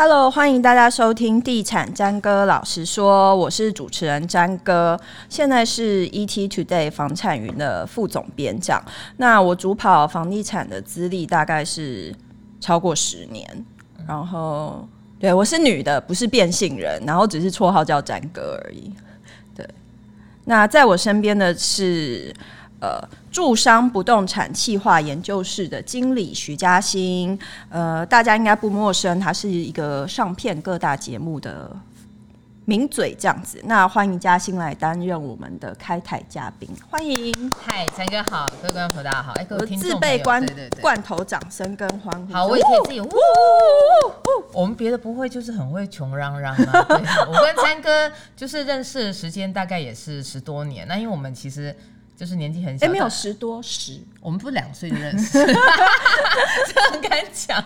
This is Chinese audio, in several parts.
Hello，欢迎大家收听《地产詹哥老实说》，我是主持人詹哥，现在是 ET Today 房产云的副总编讲。那我主跑房地产的资历大概是超过十年，然后对，我是女的，不是变性人，然后只是绰号叫詹哥而已。对，那在我身边的是。呃，住商不动产企划研究室的经理徐嘉欣，呃，大家应该不陌生，他是一个上片各大节目的名嘴，这样子。那欢迎嘉欣来担任我们的开台嘉宾，欢迎。嗨，三哥好，各位观众朋友大家好。哎，各位听众自备罐罐头掌声跟欢呼。好，我也可以自己。呜呜呜呜！我们别的不会，就是很会穷嚷嚷啊。我跟三哥就是认识的时间大概也是十多年，那因为我们其实。就是年纪很小，哎，没有十多十，我们不是两岁就认识，这很敢讲？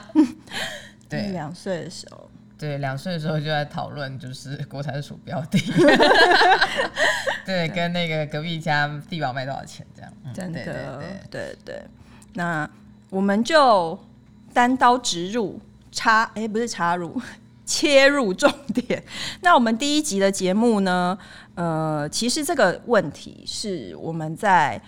对，两岁的时候，对，两岁的时候就在讨论，就是国产鼠标的，对，跟那个隔壁家地堡卖多少钱这样，真的，对对。那我们就单刀直入，插，哎，不是插入。切入重点。那我们第一集的节目呢？呃，其实这个问题是我们在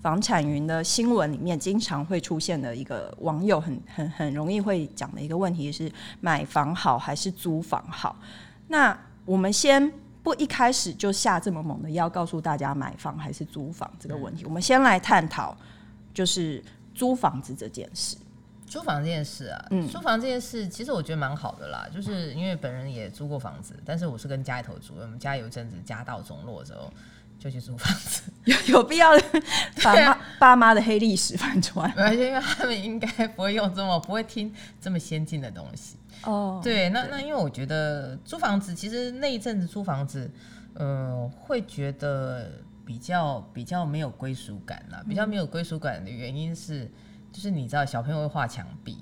房产云的新闻里面经常会出现的一个网友很很很容易会讲的一个问题是：买房好还是租房好？那我们先不一开始就下这么猛的药，告诉大家买房还是租房这个问题。我们先来探讨，就是租房子这件事。租房这件事啊，嗯，租房这件事其实我觉得蛮好的啦，就是因为本人也租过房子，但是我是跟家里头租，我们家有一阵子家道中落的时候就去租房子，有有必要 把妈爸妈的黑历史翻出来？而且因为他们应该不会用这么不会听这么先进的东西哦。对，那那因为我觉得租房子其实那一阵子租房子，嗯、呃，会觉得比较比较没有归属感啦，比较没有归属感的原因是。就是你知道，小朋友会画墙壁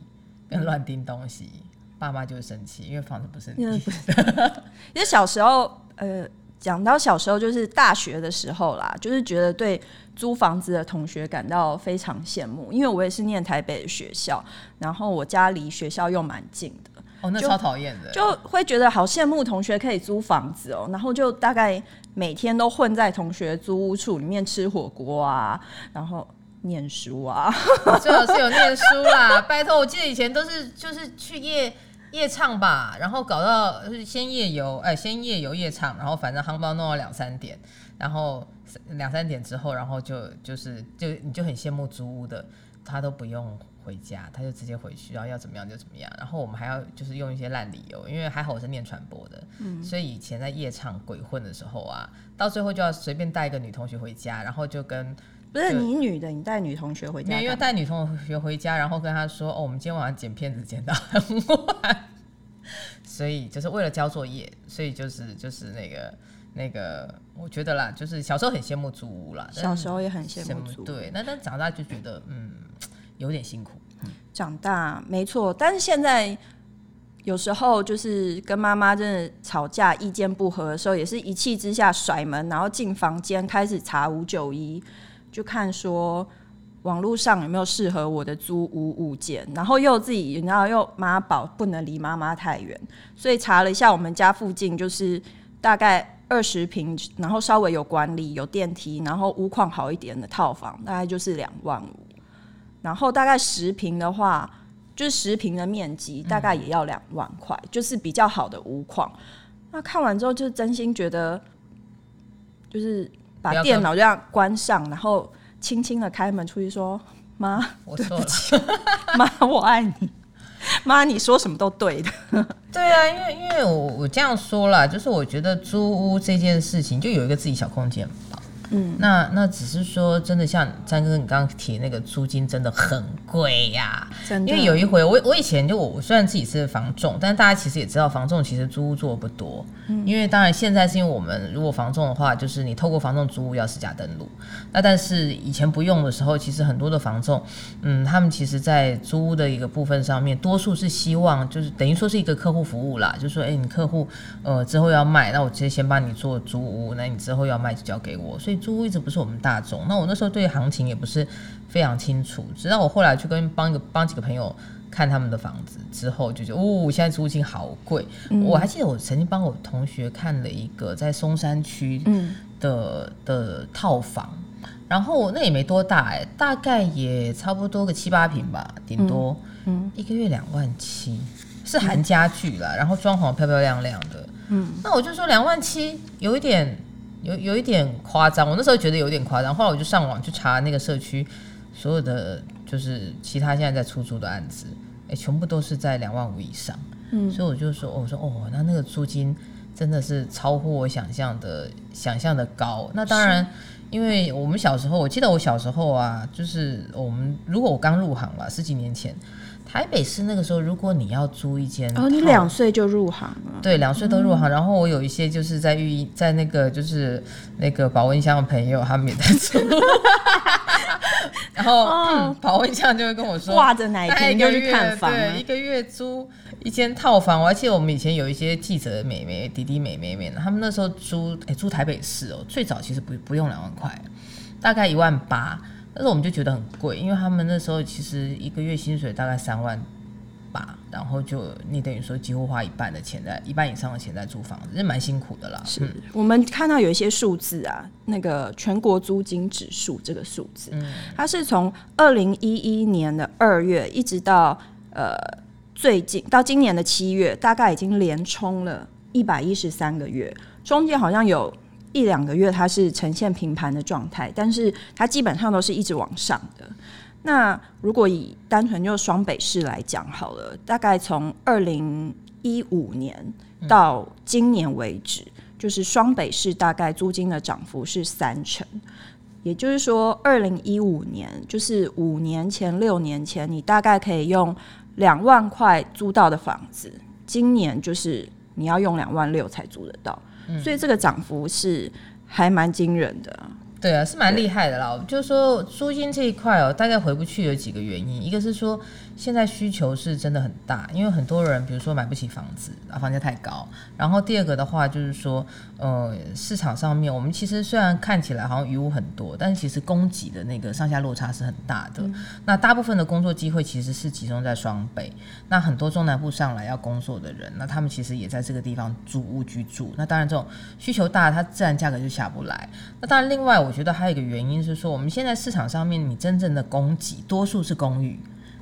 跟乱钉东西，嗯、爸妈就会生气，因为房子不是你的。因为小时候，呃，讲到小时候，就是大学的时候啦，就是觉得对租房子的同学感到非常羡慕，因为我也是念台北的学校，然后我家离学校又蛮近的。哦，那超讨厌的，就会觉得好羡慕同学可以租房子哦，然后就大概每天都混在同学租屋处里面吃火锅啊，然后。念书啊，最好是有念书啦！拜托，我记得以前都是就是去夜夜唱吧，然后搞到先夜游，哎，先夜游夜唱，然后反正夯包弄到两三点，然后两三点之后，然后就就是就你就很羡慕租屋的，他都不用回家，他就直接回去，然后要怎么样就怎么样，然后我们还要就是用一些烂理由，因为还好我是念传播的，嗯，所以以前在夜唱鬼混的时候啊，到最后就要随便带一个女同学回家，然后就跟。不是你女的，你带女同学回家？因为带女同学回家，然后跟她说：“哦，我们今天晚上剪片子剪到很晚。”所以就是为了交作业，所以就是就是那个那个，我觉得啦，就是小时候很羡慕租屋啦，小时候也很羡慕。对，那但长大就觉得嗯，有点辛苦。长大没错，但是现在有时候就是跟妈妈真的吵架，意见不合的时候，也是一气之下甩门，然后进房间开始查五九一。就看说网络上有没有适合我的租屋物件，然后又自己然后又妈宝不能离妈妈太远，所以查了一下我们家附近就是大概二十平，然后稍微有管理有电梯，然后屋况好一点的套房，大概就是两万五，然后大概十平的话，就是十平的面积大概也要两万块，就是比较好的屋况。那看完之后就真心觉得就是。把电脑这样关上，然后轻轻的开门出去说：“妈，我错了，妈，我爱你，妈，你说什么都对的。”对啊，因为因为我我这样说啦，就是我觉得租屋这件事情就有一个自己小空间。嗯，那那只是说，真的像詹哥你刚刚提那个租金真的很贵呀，真的。因为有一回我我以前就我虽然自己是房仲，但是大家其实也知道房仲其实租屋做的不多。嗯，因为当然现在是因为我们如果房仲的话，就是你透过房仲租屋要实价登录。那但是以前不用的时候，其实很多的房仲，嗯，他们其实在租屋的一个部分上面，多数是希望就是等于说是一个客户服务啦，就是说哎，你客户呃之后要卖，那我直接先帮你做租屋，那你之后要卖就交给我，所以。租屋一直不是我们大众，那我那时候对行情也不是非常清楚，直到我后来去跟帮一个帮几个朋友看他们的房子之后，就觉得哦，现在租金好贵。嗯、我还记得我曾经帮我同学看了一个在松山区的、嗯、的套房，然后那也没多大哎，大概也差不多个七八平吧，顶多，嗯，嗯。一个月两万七，是含家具啦，嗯、然后装潢漂漂亮亮的，嗯，那我就说两万七有一点有有一点夸张，我那时候觉得有点夸张，后来我就上网去查那个社区所有的。就是其他现在在出租的案子，哎、欸，全部都是在两万五以上，嗯，所以我就说，我说哦，那那个租金真的是超乎我想象的，想象的高。那当然，因为我们小时候，我记得我小时候啊，就是我们如果我刚入行吧，十几年前。台北市那个时候，如果你要租一间，哦，你两岁就入行了，对，两岁都入行。嗯、然后我有一些就是在育在那个就是那个保温箱的朋友，他们也在 租。然后、哦嗯、保温箱就会跟我说，挂着奶瓶就去看房，对，一个月租一间套房。我还记得我们以前有一些记者的妹妹、弟弟、妹妹们，他们那时候租，哎，租台北市哦，最早其实不不用两万块，大概一万八。但是我们就觉得很贵，因为他们那时候其实一个月薪水大概三万八，然后就你等于说几乎花一半的钱在一半以上的钱在租房子，是蛮辛苦的啦。是、嗯、我们看到有一些数字啊，那个全国租金指数这个数字，嗯、它是从二零一一年的二月一直到呃最近到今年的七月，大概已经连冲了一百一十三个月，中间好像有。一两个月它是呈现平盘的状态，但是它基本上都是一直往上的。那如果以单纯就双北市来讲好了，大概从二零一五年到今年为止，就是双北市大概租金的涨幅是三成。也就是说，二零一五年就是五年前、六年前，你大概可以用两万块租到的房子，今年就是你要用两万六才租得到。所以这个涨幅是还蛮惊人的。对啊，是蛮厉害的啦。就是说租金这一块哦，大概回不去有几个原因，一个是说。现在需求是真的很大，因为很多人比如说买不起房子啊，房价太高。然后第二个的话就是说，呃，市场上面我们其实虽然看起来好像余屋很多，但是其实供给的那个上下落差是很大的。嗯、那大部分的工作机会其实是集中在双北，那很多中南部上来要工作的人，那他们其实也在这个地方租屋居住。那当然这种需求大，它自然价格就下不来。那当然另外我觉得还有一个原因是说，我们现在市场上面你真正的供给多数是公寓。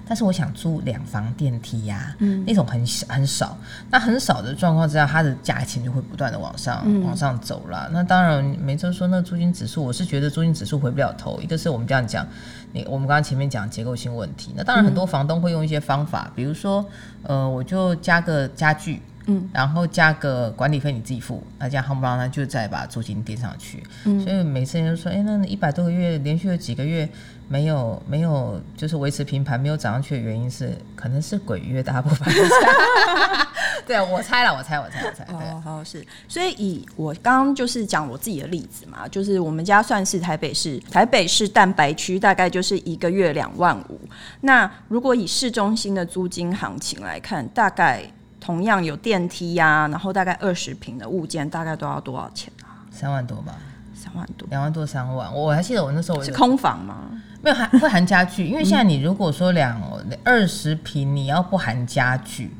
但是我想租两房电梯呀、啊，嗯、那种很小很少，那很少的状况之下，它的价钱就会不断的往上、嗯、往上走了。那当然，每次说那租金指数，我是觉得租金指数回不了头。一个是我们这样讲，你我们刚刚前面讲结构性问题，那当然很多房东会用一些方法，嗯、比如说，呃，我就加个家具。嗯，然后加个管理费你自己付，那这样夯不啷当就再把租金垫上去。嗯，所以每次人都说，哎，那一百多个月连续有几个月没有没有就是维持平盘没有涨上去的原因是，可能是鬼月大部分。对啊，我猜了，我猜，我猜，我猜。哦，好是。所以以我刚刚就是讲我自己的例子嘛，就是我们家算是台北市台北市蛋白区，大概就是一个月两万五。那如果以市中心的租金行情来看，大概。同样有电梯呀、啊，然后大概二十平的物件，大概都要多少钱啊？三万多吧，三万多，两万多三万。我还记得我那时候是空房吗？没有含会含家具，因为现在你如果说两二十平，你要不含家具，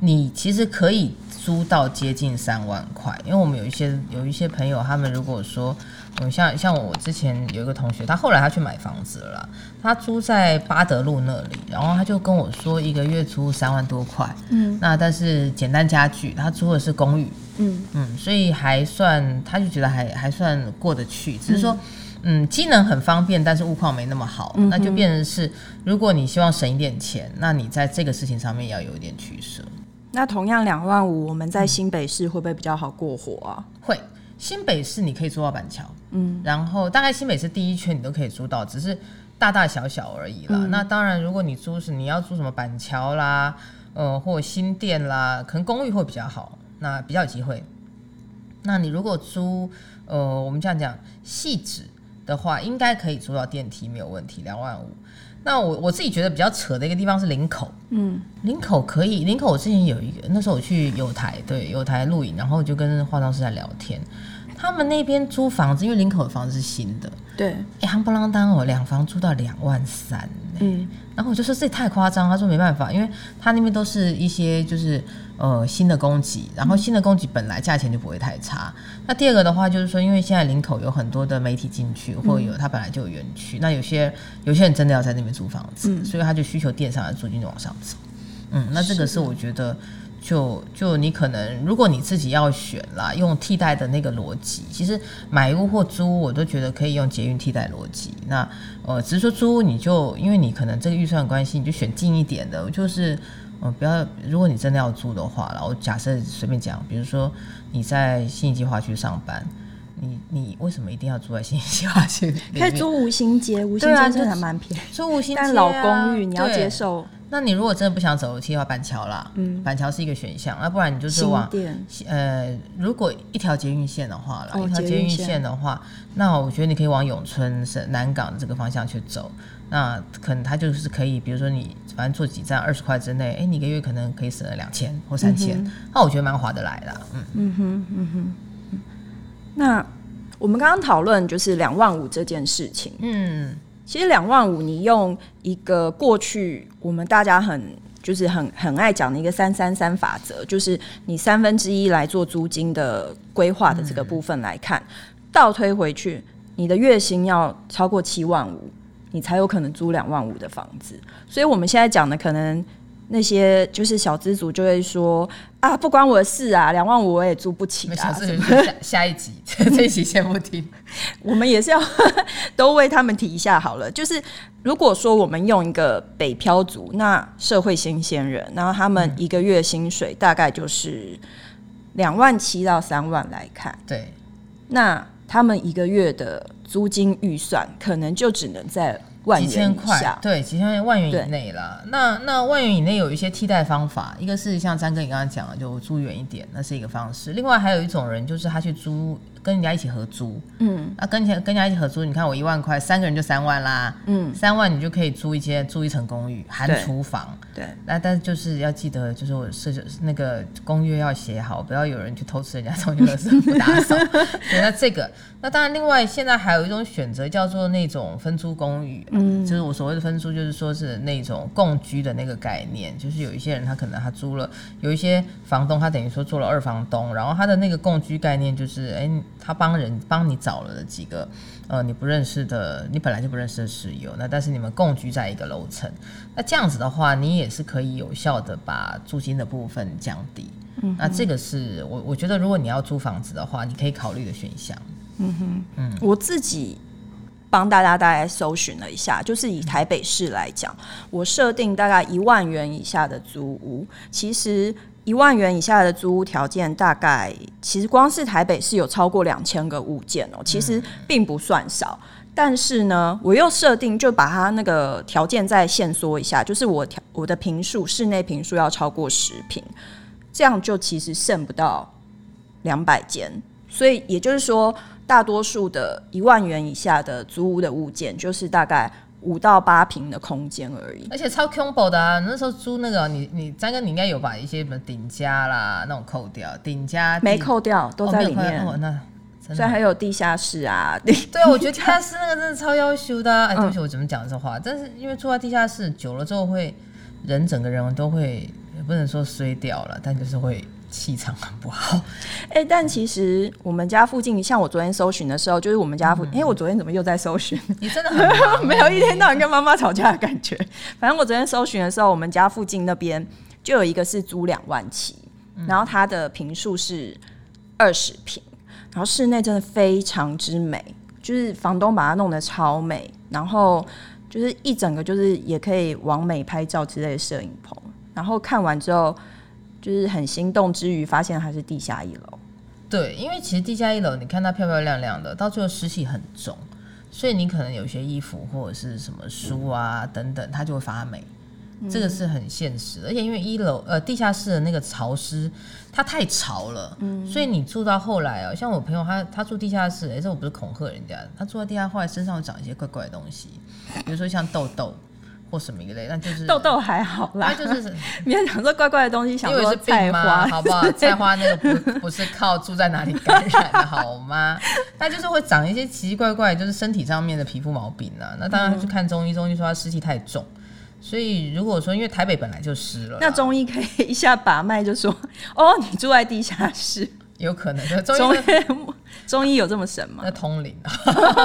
你其实可以租到接近三万块。因为我们有一些有一些朋友，他们如果说。嗯，像像我之前有一个同学，他后来他去买房子了啦，他租在巴德路那里，然后他就跟我说一个月租三万多块，嗯，那但是简单家具，他租的是公寓，嗯嗯，所以还算，他就觉得还还算过得去，只是说，嗯，机能很方便，但是物况没那么好，嗯、那就变成是，如果你希望省一点钱，那你在这个事情上面要有一点取舍。那同样两万五，我们在新北市会不会比较好过活啊？会。新北市你可以租到板桥，嗯，然后大概新北市第一圈你都可以租到，只是大大小小而已啦。嗯、那当然，如果你租是你要租什么板桥啦，呃，或新店啦，可能公寓会比较好，那比较有机会。那你如果租，呃，我们这样讲细致的话，应该可以租到电梯没有问题，两万五。那我我自己觉得比较扯的一个地方是林口，嗯，林口可以，林口我之前有一个，那时候我去有台，对，有台录影，然后就跟化妆师在聊天。他们那边租房子，因为林口的房子是新的，对，哎，夯不啷当哦，两房租到两万三，嗯，然后我就说这也太夸张，他说没办法，因为他那边都是一些就是呃新的供给，然后新的供给本来价钱就不会太差。嗯、那第二个的话就是说，因为现在林口有很多的媒体进去，或有他本来就有园区，嗯、那有些有些人真的要在那边租房子，嗯、所以他就需求电商的，租金就往上走。嗯，那这个是我觉得。就就你可能，如果你自己要选啦，用替代的那个逻辑，其实买屋或租屋，我都觉得可以用捷运替代逻辑。那呃，只是说租屋，你就因为你可能这个预算关系，你就选近一点的。就是呃，不要，如果你真的要租的话，然后假设随便讲，比如说你在信义计划区上班，你你为什么一定要住在新义计划区？可以租五兴街，五兴街真的还蛮便宜。租五星街，但老公寓你要接受。那你如果真的不想走楼梯的话，板桥啦，嗯，板桥是一个选项。那不然你就是往，呃，如果一条捷运线的话了，哦、一条捷运线的话，那我觉得你可以往永春、是南港这个方向去走。那可能它就是可以，比如说你反正坐几站二十块之内，哎，你一个月可能可以省了两千或三千，嗯、那我觉得蛮划得来的。嗯嗯哼嗯哼。那我们刚刚讨论就是两万五这件事情，嗯。其实两万五，你用一个过去我们大家很就是很很爱讲的一个三三三法则，就是你三分之一来做租金的规划的这个部分来看，倒推回去，你的月薪要超过七万五，你才有可能租两万五的房子。所以我们现在讲的可能。那些就是小资族就会说啊，不关我的事啊，两万五我也租不起啊。小资族下 下一集，这一集先不听。我们也是要都为他们提一下好了。就是如果说我们用一个北漂族，那社会新鲜人，然后他们一个月薪水大概就是两万七到三万来看，对，那他们一个月的租金预算可能就只能在。几千块，对，几千万元以内啦。那那万元以内有一些替代方法，一个是像张哥你刚刚讲的，就租远一点，那是一个方式。另外还有一种人，就是他去租。跟人家一起合租，嗯，啊，跟前跟人家一起合租，你看我一万块，三个人就三万啦，嗯，三万你就可以租一间租一层公寓，含厨房，对，那但是就是要记得，就是我设置那个公约要写好，不要有人去偷吃人家东西的时候不打扫。对，那这个，那当然另外现在还有一种选择叫做那种分租公寓，嗯，就是我所谓的分租，就是说是那种共居的那个概念，就是有一些人他可能他租了，有一些房东他等于说做了二房东，然后他的那个共居概念就是，哎。他帮人帮你找了几个，呃，你不认识的，你本来就不认识的室友，那但是你们共居在一个楼层，那这样子的话，你也是可以有效的把租金的部分降低。嗯，那这个是我我觉得，如果你要租房子的话，你可以考虑的选项。嗯哼，嗯，我自己帮大家大概搜寻了一下，就是以台北市来讲，我设定大概一万元以下的租屋，其实。一万元以下的租屋条件，大概其实光是台北是有超过两千个物件哦，其实并不算少。但是呢，我又设定就把它那个条件再限缩一下，就是我条我的平数室内平数要超过十平，这样就其实剩不到两百间。所以也就是说，大多数的一万元以下的租屋的物件，就是大概。五到八平的空间而已，而且超 combo 的啊！那时候租那个，你你张哥，你应该有把一些什么顶加啦那种扣掉，顶加没扣掉，都在里面。哦，那所以还有地下室啊，对啊，我觉得地下室那个真的超要求的啊。哎，对不起，我怎么讲这话？但是因为住在地下室久了之后，会人整个人都会也不能说衰掉了，但就是会。气场很不好，哎、欸，但其实我们家附近，像我昨天搜寻的时候，就是我们家附近，因为、嗯欸、我昨天怎么又在搜寻？你真的很 没有一天到晚跟妈妈吵架的感觉。反正我昨天搜寻的时候，我们家附近那边就有一个是租两万七，嗯、然后它的坪数是二十坪，然后室内真的非常之美，就是房东把它弄得超美，然后就是一整个就是也可以往美拍照之类的摄影棚，然后看完之后。就是很心动之余，发现它是地下一楼。对，因为其实地下一楼，你看它漂漂亮亮的，到最后湿气很重，所以你可能有些衣服或者是什么书啊等等，它就会发霉。嗯、这个是很现实的，而且因为一楼呃地下室的那个潮湿，它太潮了，嗯、所以你住到后来啊，像我朋友他他住地下室，哎，这我不是恐吓人家，他住在地下后来身上会长一些怪怪的东西，比如说像痘痘。或什么一类，那就是痘痘还好啦，就是别人讲说怪怪的东西，想说菜花，好不好？菜花那个不不是靠住在哪里感染的好吗？那就是会长一些奇奇怪怪，就是身体上面的皮肤毛病啊。那当然去看中医，中医说他湿气太重，所以如果说因为台北本来就湿了，那中医可以一下把脉就说哦，你住在地下室。有可能的，中医 中医有这么神吗？那通灵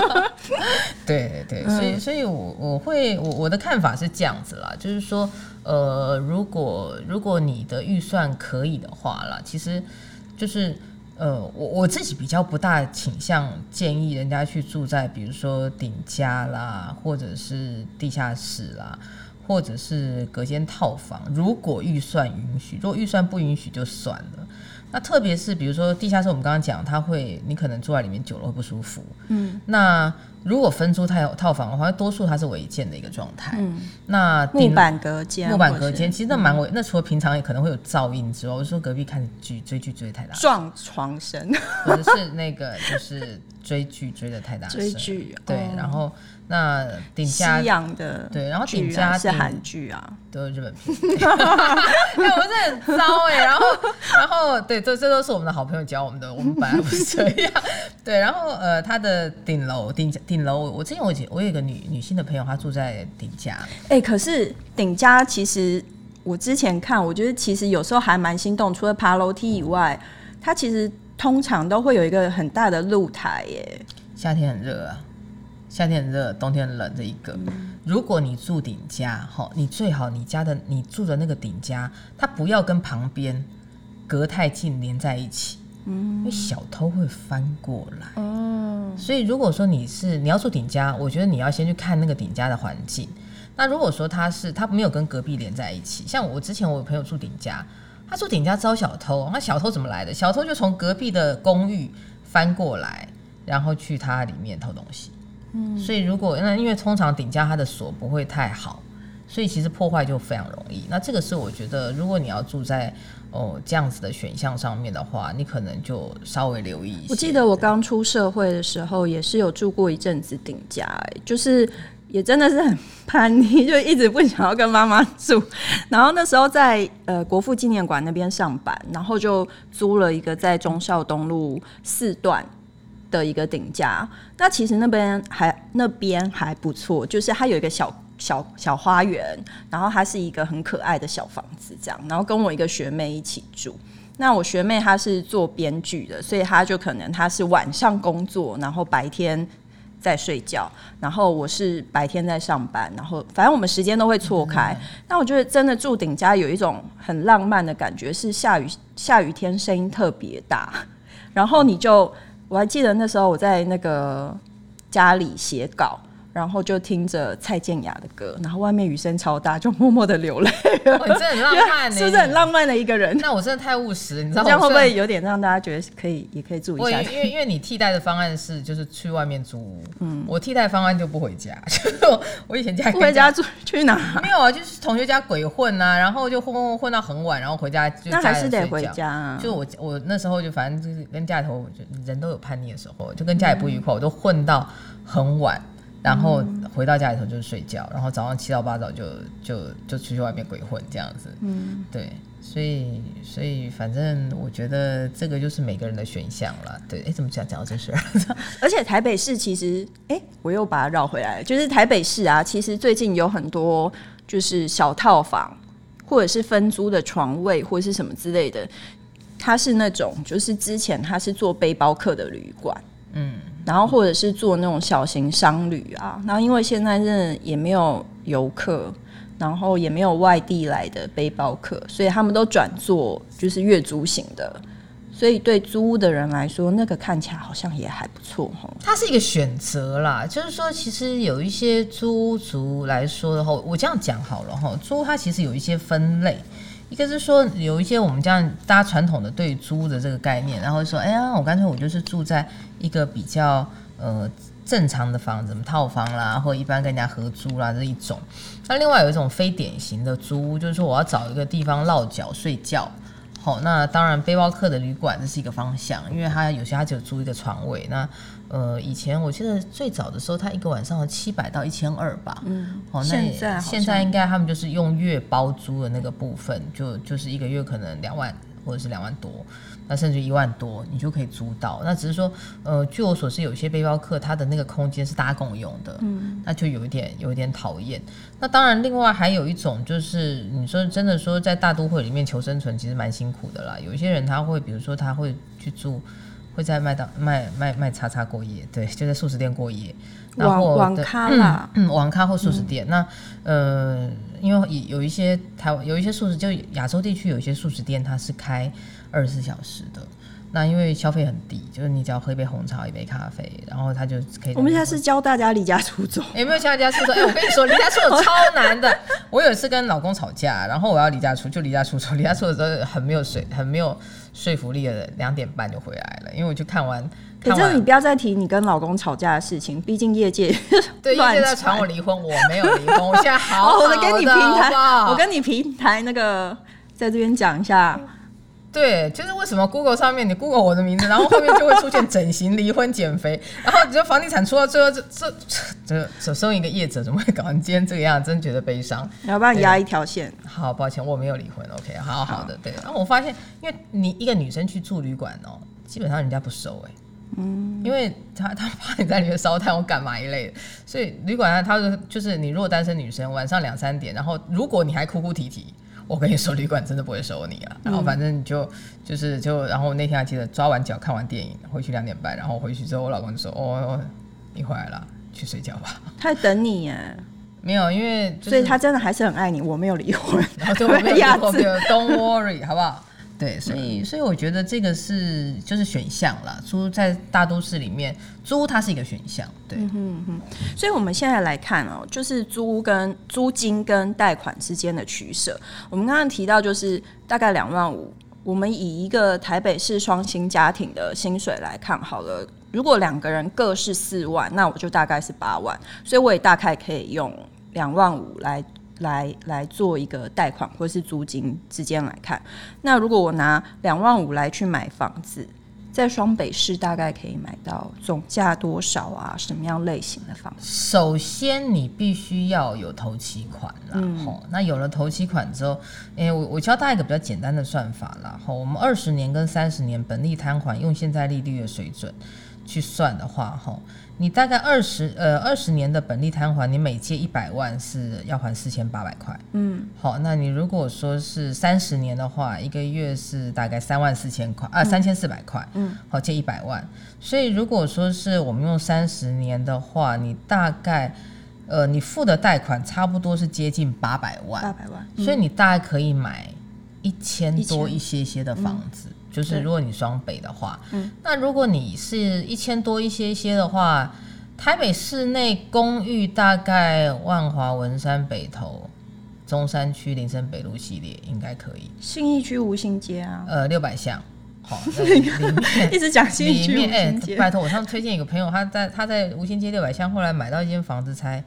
对对对，所以所以我我会我我的看法是这样子啦，就是说，呃，如果如果你的预算可以的话啦，其实就是呃，我我自己比较不大倾向建议人家去住在比如说顶家啦，或者是地下室啦，或者是隔间套房。如果预算允许，如果预算不允许就算了。那特别是比如说地下室，我们刚刚讲，它会你可能住在里面久了会不舒服。嗯，那如果分租套套房的话，多数它是违建的一个状态。嗯，那木板隔间，木板隔间其实那蛮违。那除了平常也可能会有噪音之外，我说隔壁看剧追剧追得太大，撞床声，或者是那个就是追剧追的太大 声。追剧对，然后。那顶家西洋的对，然后顶家是韩剧啊，都是日本片。哎，我们是很糟哎、欸，然后，然后，对，这这都是我们的好朋友教我们的，我们本来不是这样。对，然后呃，他的顶楼顶顶楼，我之前我我有一个女女性的朋友，她住在顶家。哎、欸，可是顶家其实我之前看，我觉得其实有时候还蛮心动，除了爬楼梯以外，它其实通常都会有一个很大的露台耶。夏天很热啊。夏天很热，冬天很冷。这一个，如果你住顶家，哈，你最好你家的你住的那个顶家，它不要跟旁边隔太近连在一起，嗯，因为小偷会翻过来。哦，所以如果说你是你要住顶家，我觉得你要先去看那个顶家的环境。那如果说他是他没有跟隔壁连在一起，像我之前我有朋友住顶家，他住顶家招小偷，那小偷怎么来的？小偷就从隔壁的公寓翻过来，然后去他里面偷东西。嗯，所以如果那因为通常顶家它的锁不会太好，所以其实破坏就非常容易。那这个是我觉得，如果你要住在哦这样子的选项上面的话，你可能就稍微留意一下。我记得我刚出社会的时候，也是有住过一阵子顶家，欸，就是也真的是很叛逆，就一直不想要跟妈妈住。然后那时候在呃国父纪念馆那边上班，然后就租了一个在忠孝东路四段。的一个顶家，那其实那边还那边还不错，就是它有一个小小小花园，然后它是一个很可爱的小房子，这样，然后跟我一个学妹一起住。那我学妹她是做编剧的，所以她就可能她是晚上工作，然后白天在睡觉，然后我是白天在上班，然后反正我们时间都会错开。嗯、那我觉得真的住顶家有一种很浪漫的感觉，是下雨下雨天声音特别大，然后你就。我还记得那时候我在那个家里写稿。然后就听着蔡健雅的歌，然后外面雨声超大，就默默的流泪。哦、你真的很浪漫，是不是很浪漫的一个人？那我真的太务实，你知道吗？这样会不会有点让大家觉得可以，也可以注意一下？因为因为你替代的方案是就是去外面租屋，嗯，我替代方案就不回家，就是我，我以前家不回家住去哪？没有啊，就是同学家鬼混啊，然后就混混混到很晚，然后回家就家那还是得回家啊。就我我那时候就反正就是跟家里头，就人都有叛逆的时候，就跟家里不愉快，嗯、我都混到很晚。然后回到家里头就是睡觉，然后早上七早八早就就就出去外面鬼混这样子。嗯，对，所以所以反正我觉得这个就是每个人的选项了。对，哎，怎么讲讲到这事儿？而且台北市其实，哎，我又把它绕回来了，就是台北市啊，其实最近有很多就是小套房或者是分租的床位或者是什么之类的，它是那种就是之前它是做背包客的旅馆。嗯。然后或者是做那种小型商旅啊，然后因为现在真的也没有游客，然后也没有外地来的背包客，所以他们都转做就是月租型的，所以对租屋的人来说，那个看起来好像也还不错哈。它是一个选择啦，就是说其实有一些租族来说的话，我这样讲好了哈，租它其实有一些分类。一个是说有一些我们这样大家传统的对租的这个概念，然后说，哎呀，我干脆我就是住在一个比较呃正常的房子，什么套房啦，或一般跟人家合租啦这一种。那另外有一种非典型的租屋，就是说我要找一个地方落脚睡觉，好，那当然背包客的旅馆这是一个方向，因为他有些他只有租一个床位。那呃，以前我记得最早的时候，他一个晚上七百到一千二吧。嗯，好，那现在现在应该他们就是用月包租的那个部分，就就是一个月可能两万或者是两万多。那甚至一万多，你就可以租到。那只是说，呃，据我所知，有些背包客他的那个空间是大家共用的，嗯，那就有一点有一点讨厌。那当然，另外还有一种就是，你说真的说，在大都会里面求生存，其实蛮辛苦的啦。有一些人他会，比如说他会去住，会在麦当卖卖卖叉叉过夜，对，就在素食店过夜，然后网咖啦，嗯，网咖或素食店。嗯、那呃，因为有一些台湾有一些素食，就亚洲地区有一些素食店，它是开。二十四小时的，那因为消费很低，就是你只要喝一杯红茶、一杯咖啡，然后他就可以。我们现在是教大家离家出走，有没有教大家出走？哎、欸，我跟你说，离家出走超难的。我有一次跟老公吵架，然后我要离家出，就离家出走，离家出走之后很没有说，很没有说服力的，两点半就回来了，因为我就看完。反正、欸、你不要再提你跟老公吵架的事情，毕竟业界 对业界在传我离婚，我没有离婚，我现在好好的，我跟你平台，我跟你平台那个在这边讲一下。对，就是为什么 Google 上面你 Google 我的名字，然后后面就会出现整形、离婚、减肥，然后你说房地产出到最后，这这这这身为一个业者，怎么会搞成今天这个样？真觉得悲伤。要不然压一条线。好，抱歉，我没有离婚。OK，好好的，对。然后我发现，因为你一个女生去住旅馆哦，基本上人家不收哎，嗯，因为他他怕你在里面烧炭或干嘛一类的，所以旅馆他他就是你如果单身女生，晚上两三点，然后如果你还哭哭啼啼。我跟你说，旅馆真的不会收你啊。然后反正你就就是就，然后那天还记得抓完脚看完电影，回去两点半，然后回去之后，我老公就说：“哦，你回来了，去睡觉吧。”他在等你耶。没有，因为、就是、所以他真的还是很爱你。我没有离婚，然后就没有离婚，Don't worry，好不好？对，所以所以我觉得这个是就是选项啦。租在大都市里面租，它是一个选项。对，嗯哼哼。所以我们现在来看哦、喔，就是租跟租金跟贷款之间的取舍。我们刚刚提到就是大概两万五。我们以一个台北市双薪家庭的薪水来看好了，如果两个人各是四万，那我就大概是八万。所以我也大概可以用两万五来。来来做一个贷款或是租金之间来看，那如果我拿两万五来去买房子，在双北市大概可以买到总价多少啊？什么样类型的房子？首先你必须要有头期款，然后、嗯、那有了头期款之后，哎、欸，我我教大家一个比较简单的算法，啦。吼我们二十年跟三十年本利摊还用现在利率的水准去算的话，哈。你大概二十呃二十年的本利摊还，你每借一百万是要还四千八百块。嗯，好，那你如果说是三十年的话，一个月是大概三万四千块啊，三千四百块。嗯，好，借一百万。所以如果说是我们用三十年的话，你大概呃你付的贷款差不多是接近八百万。八百万。所以你大概可以买一千多一些些的房子。就是如果你双北的话，嗯，那如果你是一千多一些些的话，台北市内公寓大概万华、文山、北投、中山区、林森北路系列应该可以。信义区吴兴街啊，呃，六百巷，好，里面 一直讲信义区哎、欸，拜托，我上次推荐一个朋友，他在他在吴兴街六百巷，后来买到一间房子才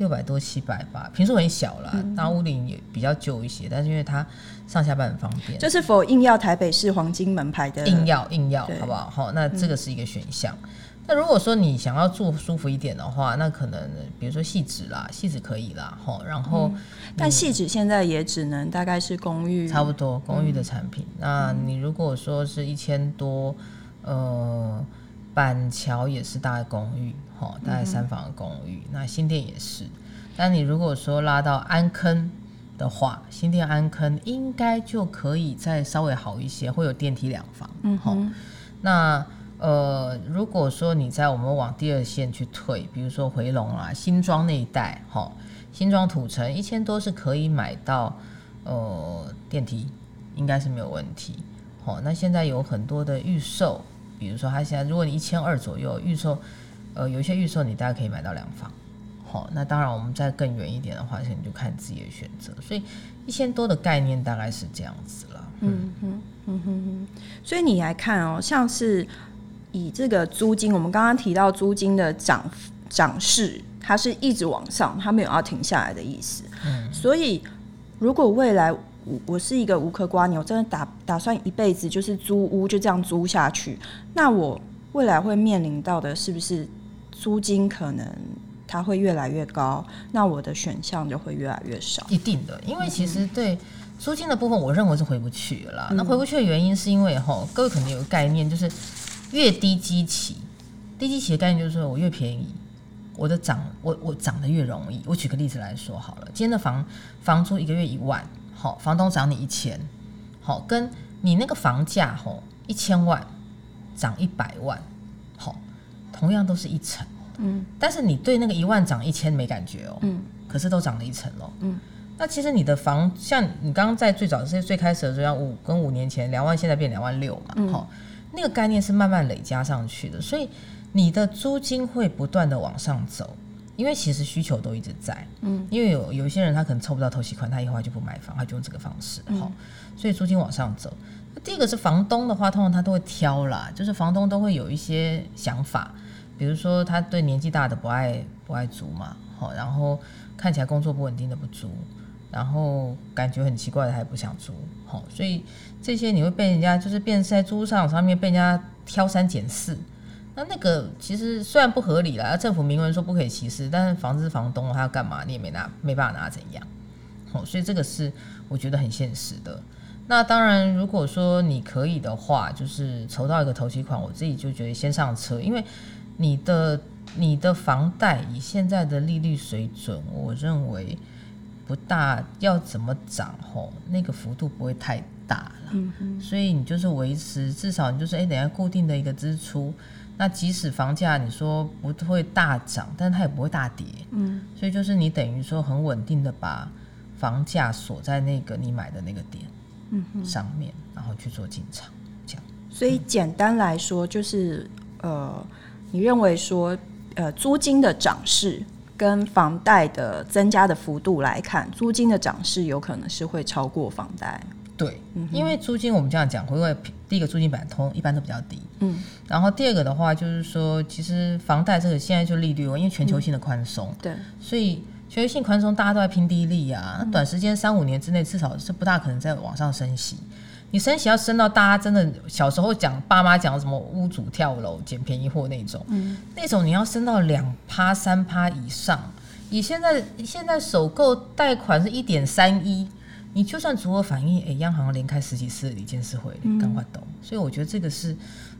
六百多七百吧，平数很小啦，那、嗯、屋顶也比较旧一些，但是因为它。上下班很方便，就是否硬要台北市黄金门牌的，硬要硬要，好不好？好，那这个是一个选项。嗯、那如果说你想要住舒服一点的话，那可能比如说汐止啦，汐止可以啦，哈。然后，嗯、但汐止现在也只能大概是公寓，差不多公寓的产品。嗯、那你如果说是一千多，呃，板桥也是大概公寓，哈，大概三房的公寓。嗯、那新店也是。但你如果说拉到安坑。的话，新店安坑应该就可以再稍微好一些，会有电梯两房。嗯哼，那呃，如果说你在我们往第二线去退，比如说回龙啊、新庄那一带，哈，新庄土城一千多是可以买到呃电梯，应该是没有问题。好，那现在有很多的预售，比如说他现在如果你一千二左右预售，呃，有一些预售你大概可以买到两房。好，那当然，我们再更远一点的话，你就看自己的选择。所以一千多的概念大概是这样子了。嗯哼，嗯哼哼。所以你来看哦，像是以这个租金，我们刚刚提到租金的涨涨势，它是一直往上，它没有要停下来的意思。嗯。所以如果未来我我是一个无壳瓜牛，真的打打算一辈子就是租屋就这样租下去，那我未来会面临到的是不是租金可能它会越来越高？那我的选项就会越来越少。一定的，因为其实对租金的部分，我认为是回不去了啦。嗯、那回不去的原因是因为哈，各位可能有个概念，就是越低基期，低基期的概念就是说我越便宜。我的涨，我我涨得越容易。我举个例子来说好了，今天的房房租一个月一万，好，房东涨你一千，好，跟你那个房价吼一千万涨一百万，好，同样都是一成，嗯，但是你对那个一万涨一千没感觉哦，嗯，可是都涨了一层喽，嗯，那其实你的房像你刚刚在最早是最开始的时候，五跟五年前两万，现在变两万六嘛，好，那个概念是慢慢累加上去的，所以。你的租金会不断的往上走，因为其实需求都一直在，嗯，因为有有一些人他可能凑不到头期款，他以后他就不买房，他就用这个方式，好、嗯，所以租金往上走。那第一个是房东的话，通常他都会挑啦，就是房东都会有一些想法，比如说他对年纪大的不爱不爱租嘛，好，然后看起来工作不稳定的不租，然后感觉很奇怪的他也不想租，好，所以这些你会被人家就是变在租市场上面被人家挑三拣四。那那个其实虽然不合理啦，政府明文说不可以歧视，但是房子房东，他要干嘛你也没拿，没办法拿怎样，好，所以这个是我觉得很现实的。那当然，如果说你可以的话，就是筹到一个头期款，我自己就觉得先上车，因为你的你的房贷以现在的利率水准，我认为不大要怎么涨吼，那个幅度不会太大了，嗯哼，所以你就是维持至少你就是哎，等下固定的一个支出。那即使房价你说不会大涨，但它也不会大跌，嗯，所以就是你等于说很稳定的把房价锁在那个你买的那个点，嗯上面，然后去做进场，这样。所以简单来说，就是呃，你认为说呃，租金的涨势跟房贷的增加的幅度来看，租金的涨势有可能是会超过房贷。对，因为租金我们这样讲，因为第一个租金本来通一般都比较低，嗯，然后第二个的话就是说，其实房贷这个现在就利率，因为全球性的宽松，嗯，对，所以全球性宽松大家都在拼低利啊，那短时间三五年之内至少是不大可能再往上升息，你升息要升到大家真的小时候讲爸妈讲什么屋主跳楼捡便宜货那种，嗯，那种你要升到两趴三趴以上，以现在现在首购贷款是一点三一。你就算足额反应，哎、欸，央行连开十几次的理监事会，赶快动。所以我觉得这个是，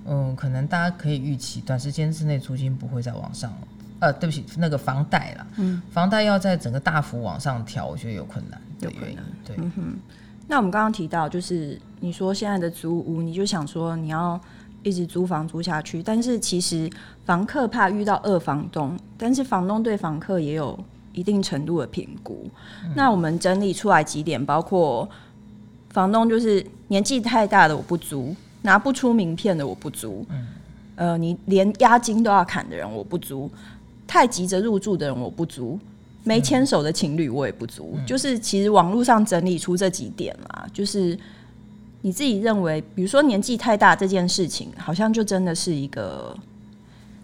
嗯，可能大家可以预期，短时间之内租金不会再往上。呃，对不起，那个房贷啦，嗯，房贷要在整个大幅往上调，我觉得有困难的原因。对，嗯哼。那我们刚刚提到，就是你说现在的租屋，你就想说你要一直租房租下去，但是其实房客怕遇到二房东，但是房东对房客也有。一定程度的评估，嗯，那我们整理出来几点，包括房东就是年纪太大的我不租，拿不出名片的我不租，嗯，呃，你连押金都要砍的人我不租，太急着入住的人我不租，没牵手的情侣我也不足，嗯，就是其实网络上整理出这几点啦，就是你自己认为，比如说年纪太大这件事情，好像就真的是一个。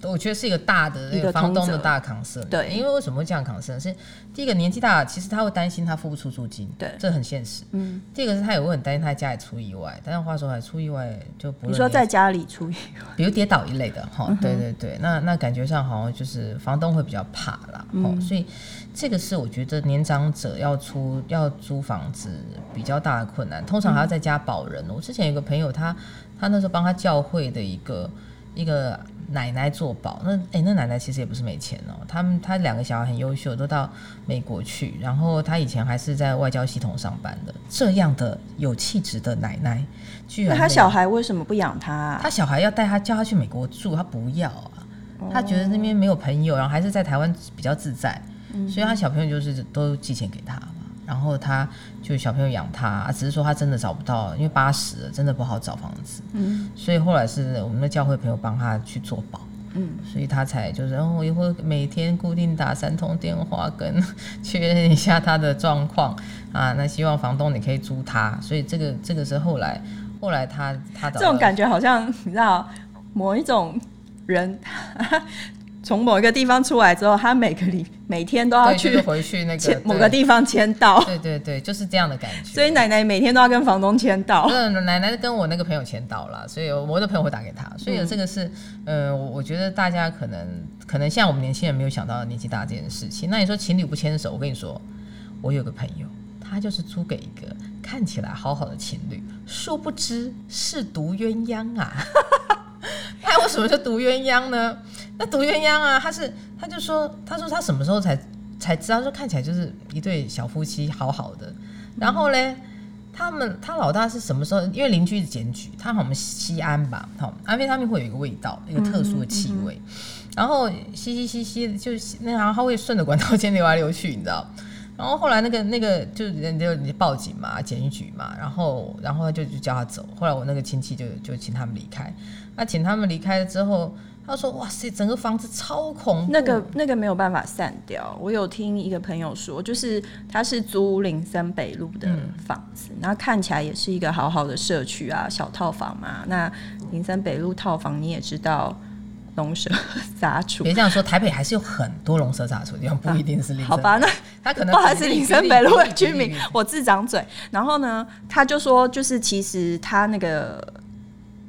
我觉得是一个大的那个房东的大扛事，对，因为为什么会这样扛事？是第一个年纪大，其实他会担心他付不出租金，对，这很现实。嗯，第二个是他也会很担心他家里出意外，但是话说还出意外就不。你说在家里出意外，比如跌倒一类的哈，对对对，那那感觉上好像就是房东会比较怕啦，嗯，所以这个是我觉得年长者要出要租房子比较大的困难，通常还要在家保人。我之前有个朋友，他他那时候帮他教会的一个一个。奶奶做保，那诶、欸，那奶奶其实也不是没钱哦。他们他两个小孩很优秀，都到美国去。然后他以前还是在外交系统上班的，这样的有气质的奶奶，居然那他小孩为什么不养他、啊？他小孩要带他叫他去美国住，他不要啊。他觉得那边没有朋友，然后还是在台湾比较自在，所以他小朋友就是都寄钱给他。然后他就小朋友养他，只是说他真的找不到，因为八十了，真的不好找房子。嗯，所以后来是我们的教会朋友帮他去做保。嗯，所以他才就是，然后我也会每天固定打三通电话，跟 确认一下他的状况啊。那希望房东你可以租他，所以这个这个是后来后来他他这种感觉好像你知道某一种人。从某一个地方出来之后，他每个礼每天都要去、就是、回去那个某个地方签到。对对对，就是这样的感觉。所以奶奶每天都要跟房东签到。对，奶奶跟我那个朋友签到了，所以我的朋友会打给他。所以这个是，嗯、呃，我觉得大家可能可能像我们年轻人没有想到年纪大这件事情。那你说情侣不牵手，我跟你说，我有个朋友，他就是租给一个看起来好好的情侣，殊不知是毒鸳鸯啊。他为什么就毒鸳鸯呢？那毒鸳鸯啊，他是他就说，他说他什么时候才才知道，说看起来就是一对小夫妻，好好的。然后嘞，他们他老大是什么时候？因为邻居检举，他好像西安吧，好，安非他命会有一个味道，一个特殊的气味。嗯嗯嗯、然后吸吸吸吸，就那然后他会顺着管道间流来流去，你知道？然后后来那个那个就人就报警嘛，检举嘛，然后然后就就叫他走。后来我那个亲戚就就请他们离开。那请他们离开了之后，他说：“哇塞，整个房子超恐怖。”那个那个没有办法散掉。我有听一个朋友说，就是他是租林森北路的房子，那、嗯、看起来也是一个好好的社区啊，小套房嘛。那林森北路套房你也知道。龙蛇 杂处，别这样说，台北还是有很多龙蛇杂处的地方，不一定是林。好吧，那他可能不好意思，林森北路的居民，我自长嘴。然后呢，他就说，就是其实他那个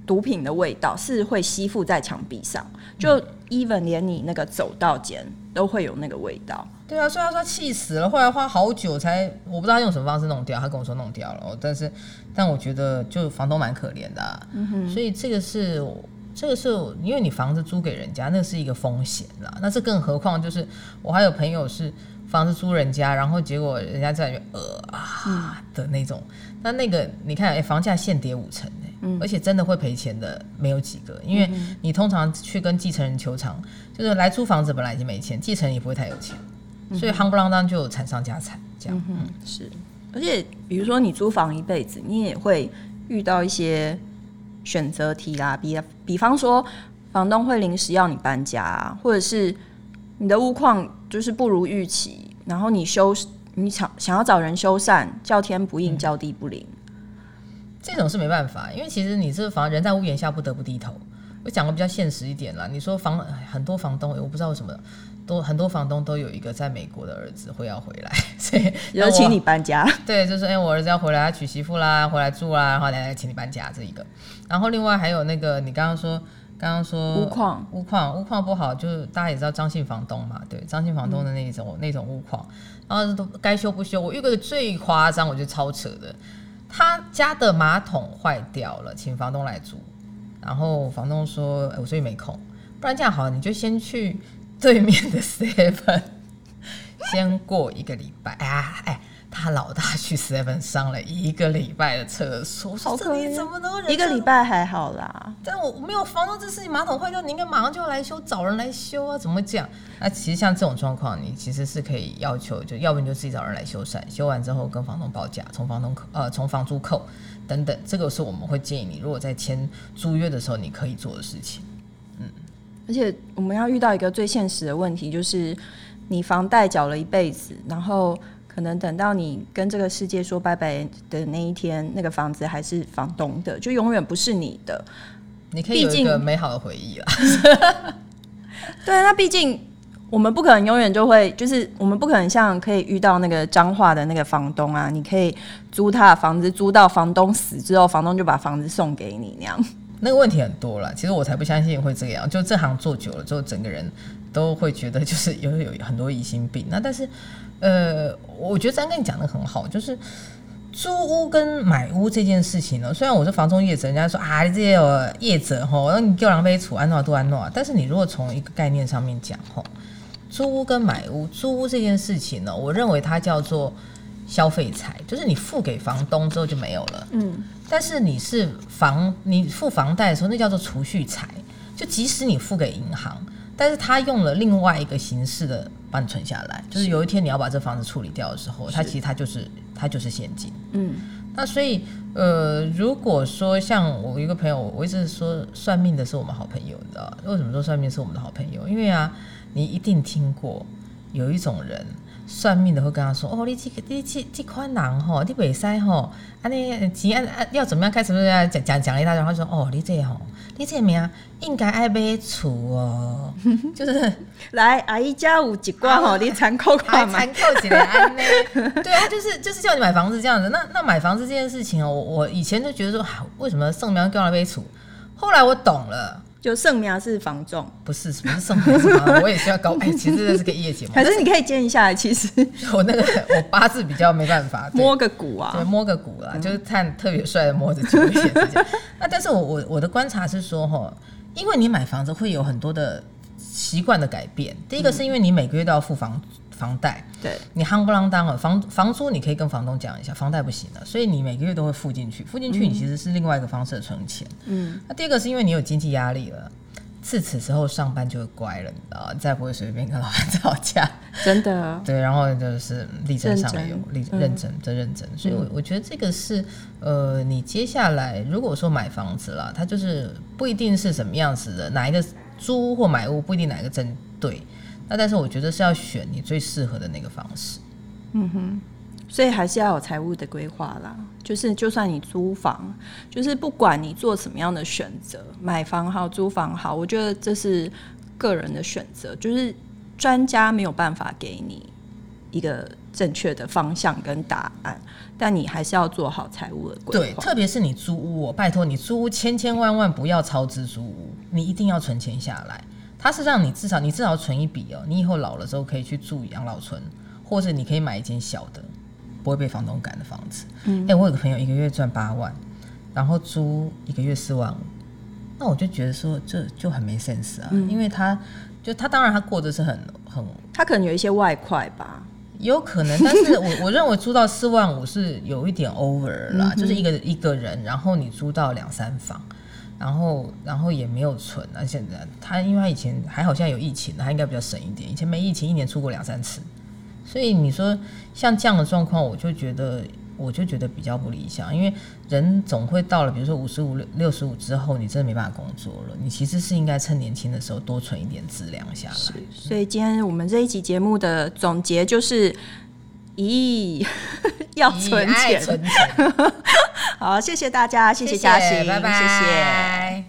毒品的味道是会吸附在墙壁上，就 even 连你那个走道间都会有那个味道。对啊，所以他说气死了，后来花好久才，我不知道他用什么方式弄掉。他跟我说弄掉了，但是但我觉得就房东蛮可怜的、啊，嗯哼，所以这个是。这个是因为你房子租给人家，那是一个风险啦。那这更何况就是我还有朋友是房子租人家，然后结果人家在呃啊的那种。那那个你看，哎，房价现跌五成哎，嗯，而且真的会赔钱的没有几个，因为你通常去跟继承人求偿，就是来租房子本来已经没钱，继承人也不会太有钱，所以夯不啷当就惨上加惨这样。嗯，嗯，是，而且比如说你租房一辈子，你也会遇到一些。选择题啦，比比方说，房东会临时要你搬家，或者是你的屋况就是不如预期，然后你修你想想要找人修缮，叫天不应，叫地不灵，这种是没办法，因为其实你这个房人在屋檐下，不得不低头。我讲个比较现实一点啦，你说房很多房东，我不知道为什么。都很多房东都有一个在美国的儿子会要回来，所以 有请你搬家。对，就是哎、欸，我儿子要回来，他娶媳妇啦，回来住啦，然后来来请你搬家这一个。然后另外还有那个，你刚刚说，刚刚说屋况，屋况，屋况不好，就是大家也知道张姓房东嘛，对，张姓房东的那种、嗯、那种屋况，然后都该修不修。我遇过的最夸张，我觉得超扯的，他家的马桶坏掉了，请房东来租，然后房东说，欸、我最近没空，不然这样好，你就先去。对面的 seven 先过一个礼拜啊！哎，他老大去 seven 上了一个礼拜的厕所，好可怜，怎么能忍？一个礼拜还好啦，但我没有房东这事情，马桶坏掉，你应该马上就要来修，找人来修啊？怎么会这样？那其实像这种状况，你其实是可以要求，就要不你就自己找人来修缮，修完之后跟房东报价，从房东扣呃从房租扣等等，这个是我们会建议你，如果在签租约的时候你可以做的事情。而且我们要遇到一个最现实的问题，就是你房贷缴了一辈子，然后可能等到你跟这个世界说拜拜的那一天，那个房子还是房东的，就永远不是你的。你可以有一个美好的回忆啊。对，那毕竟我们不可能永远就会，就是我们不可能像可以遇到那个脏话的那个房东啊，你可以租他的房子，租到房东死之后，房东就把房子送给你那样。那个问题很多了，其实我才不相信会这样。就这行做久了之后，整个人都会觉得就是有有很多疑心病。那但是，呃，我觉得詹跟你讲的很好，就是租屋跟买屋这件事情呢，虽然我是房中业者，人家说啊，这些业者吼，让你叫狼狈处安诺都安诺，但是你如果从一个概念上面讲吼，租屋跟买屋，租屋这件事情呢，我认为它叫做消费财，就是你付给房东之后就没有了。嗯。但是你是房，你付房贷的时候，那叫做储蓄财。就即使你付给银行，但是他用了另外一个形式的帮你存下来，就是有一天你要把这房子处理掉的时候，它其实它就是它就是现金。嗯，那所以呃，如果说像我一个朋友，我一直说算命的是我们好朋友，你知道为什么说算命是我们的好朋友？因为啊，你一定听过。有一种人。算命的会跟他说：“哦，你这个你这这款人吼，你袂使吼，安尼钱啊要怎么样开始？不是讲讲讲了一大堆，他说：哦，你这吼，你这名应该爱买厝哦，就是来阿姨家有一寡吼，你参考看嘛，参考起来安尼？对啊，就是就是叫你买房子这样子。那那买房子这件事情哦，我我以前就觉得说，为什么圣苗叫他买厝？后来我懂了。”就圣苗是房仲，不是不是圣苗 我也需要高哎、欸，其实这是个业绩嘛。可是你可以建一下。其实我那个我八字比较没办法，摸个骨啊，对，摸个骨啦，嗯、就是看特别帅的摸着就一些时间。那 但是我我我的观察是说哈，因为你买房子会有很多的习惯的改变。第一个是因为你每个月都要付房。房贷，对。你夯不啷当了，房房租你可以跟房东讲一下，房贷不行了，所以你每个月都会付进去，付进去你其实是另外一个方式的存钱。嗯，那第二个是因为你有经济压力了，自此之后上班就会乖了，你知道，再不会随便跟老板吵架，真的。啊 对，然后就是力争上游，力认真真认真，所以我我觉得这个是呃，你接下来如果说买房子了，它就是不一定是什么样子的，哪一个租或买屋不一定哪一个针对。那但是我觉得是要选你最适合的那个方式，嗯哼，所以还是要有财务的规划啦。就是就算你租房，就是不管你做什么样的选择，买房好，租房好，我觉得这是个人的选择，就是专家没有办法给你一个正确的方向跟答案，但你还是要做好财务的规划。对，特别是你租屋，拜托你租屋千千万万不要超支租屋，你一定要存钱下来。它是让你至少你至少存一笔哦，你以后老了之后可以去住养老村，或者你可以买一间小的，不会被房东赶的房子。嗯，哎、欸，我有个朋友一个月赚八万，然后租一个月四万五，那我就觉得说这就很没 sense 啊，嗯、因为他就他当然他过的是很很，他可能有一些外快吧，有可能，但是我 我认为租到四万五是有一点 over 啦，嗯、就是一个一个人，然后你租到两三房。然后，然后也没有存啊。现在他因为他以前还好，现在有疫情，他应该比较省一点。以前没疫情，一年出过两三次。所以你说像这样的状况，我就觉得，我就觉得比较不理想。因为人总会到了，比如说五十五、六六十五之后，你真的没办法工作了。你其实是应该趁年轻的时候多存一点资粮下来。是，所以今天我们这一集节目的总结就是：咦，要存钱，存钱。好，谢谢大家，谢谢嘉欣，拜拜，谢谢。